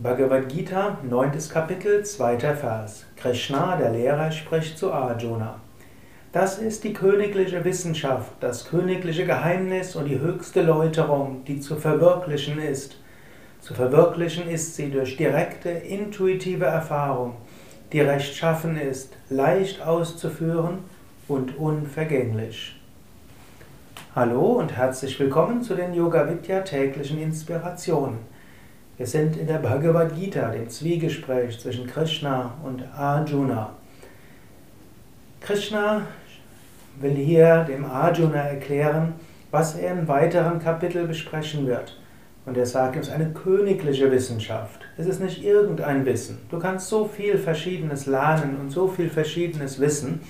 Bhagavad Gita, 9. Kapitel, 2. Vers. Krishna, der Lehrer, spricht zu Arjuna. Das ist die königliche Wissenschaft, das königliche Geheimnis und die höchste Läuterung, die zu verwirklichen ist. Zu verwirklichen ist sie durch direkte, intuitive Erfahrung, die rechtschaffen ist, leicht auszuführen und unvergänglich. Hallo und herzlich willkommen zu den Yoga Vidya täglichen Inspirationen. Wir sind in der Bhagavad Gita, dem Zwiegespräch zwischen Krishna und Arjuna. Krishna will hier dem Arjuna erklären, was er im weiteren Kapitel besprechen wird. Und er sagt, es ist eine königliche Wissenschaft. Es ist nicht irgendein Wissen. Du kannst so viel Verschiedenes lernen und so viel Verschiedenes wissen.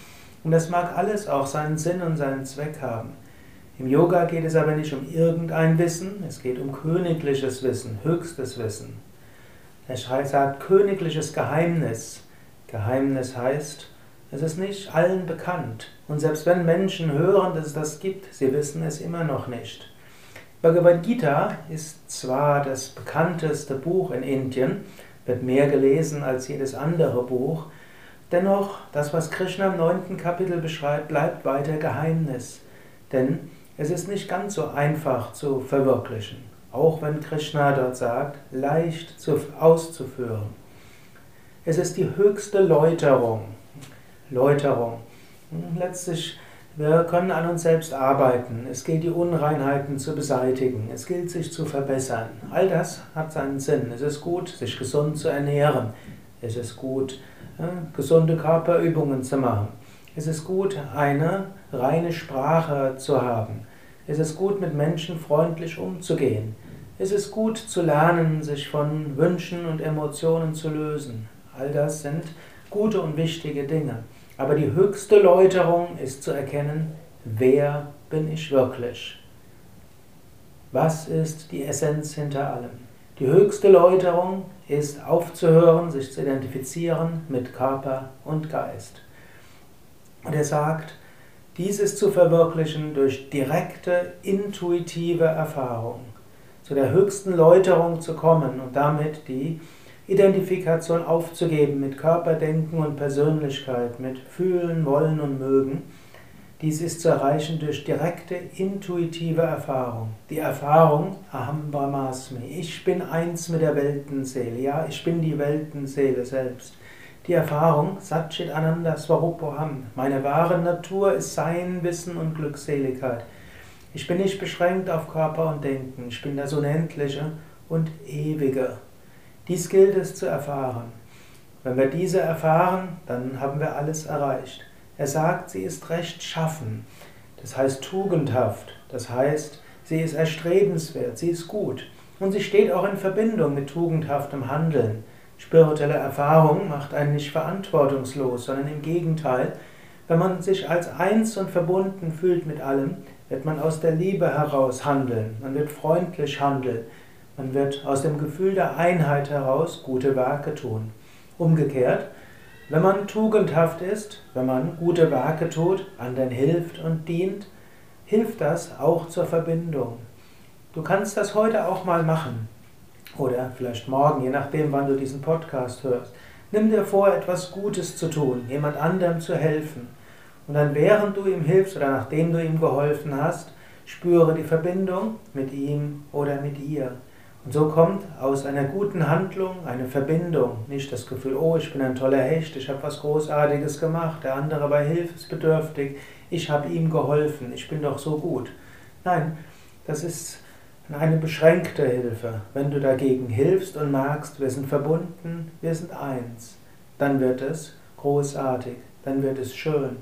Und das mag alles auch seinen Sinn und seinen Zweck haben. Im Yoga geht es aber nicht um irgendein Wissen, es geht um königliches Wissen, höchstes Wissen. Er sagt königliches Geheimnis. Geheimnis heißt, es ist nicht allen bekannt. Und selbst wenn Menschen hören, dass es das gibt, sie wissen es immer noch nicht. Bhagavad Gita ist zwar das bekannteste Buch in Indien, wird mehr gelesen als jedes andere Buch, dennoch, das, was Krishna im neunten Kapitel beschreibt, bleibt weiter Geheimnis. Denn es ist nicht ganz so einfach zu verwirklichen, auch wenn Krishna dort sagt, leicht zu, auszuführen. Es ist die höchste Läuterung. Läuterung. Hm, letztlich, wir können an uns selbst arbeiten. Es gilt, die Unreinheiten zu beseitigen. Es gilt, sich zu verbessern. All das hat seinen Sinn. Es ist gut, sich gesund zu ernähren. Es ist gut, gesunde Körperübungen zu machen. Es ist gut, eine reine Sprache zu haben. Es ist gut, mit Menschen freundlich umzugehen. Es ist gut zu lernen, sich von Wünschen und Emotionen zu lösen. All das sind gute und wichtige Dinge. Aber die höchste Läuterung ist zu erkennen, wer bin ich wirklich? Was ist die Essenz hinter allem? Die höchste Läuterung ist aufzuhören, sich zu identifizieren mit Körper und Geist. Und er sagt, dieses zu verwirklichen durch direkte, intuitive Erfahrung, zu der höchsten Läuterung zu kommen und damit die Identifikation aufzugeben mit Körperdenken und Persönlichkeit, mit Fühlen, Wollen und Mögen. Dies ist zu erreichen durch direkte, intuitive Erfahrung. Die Erfahrung, Aham Brahmasmi, ich bin eins mit der Weltenseele, ja, ich bin die Weltenseele selbst. Die Erfahrung, Satchit Ananda Swarupoham, meine wahre Natur ist Sein, Wissen und Glückseligkeit. Ich bin nicht beschränkt auf Körper und Denken, ich bin das Unendliche und Ewige. Dies gilt es zu erfahren. Wenn wir diese erfahren, dann haben wir alles erreicht. Er sagt, sie ist rechtschaffen, das heißt tugendhaft, das heißt, sie ist erstrebenswert, sie ist gut. Und sie steht auch in Verbindung mit tugendhaftem Handeln. Spirituelle Erfahrung macht einen nicht verantwortungslos, sondern im Gegenteil. Wenn man sich als eins und verbunden fühlt mit allem, wird man aus der Liebe heraus handeln, man wird freundlich handeln, man wird aus dem Gefühl der Einheit heraus gute Werke tun. Umgekehrt, wenn man tugendhaft ist, wenn man gute Werke tut, anderen hilft und dient, hilft das auch zur Verbindung. Du kannst das heute auch mal machen oder vielleicht morgen, je nachdem, wann du diesen Podcast hörst. Nimm dir vor, etwas Gutes zu tun, jemand anderem zu helfen. Und dann, während du ihm hilfst oder nachdem du ihm geholfen hast, spüre die Verbindung mit ihm oder mit ihr. Und so kommt aus einer guten Handlung eine Verbindung, nicht das Gefühl, oh, ich bin ein toller Hecht, ich habe was Großartiges gemacht, der andere war hilfsbedürftig, ich habe ihm geholfen, ich bin doch so gut. Nein, das ist eine beschränkte Hilfe. Wenn du dagegen hilfst und merkst, wir sind verbunden, wir sind eins, dann wird es großartig, dann wird es schön,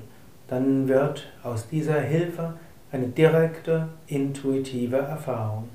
dann wird aus dieser Hilfe eine direkte, intuitive Erfahrung.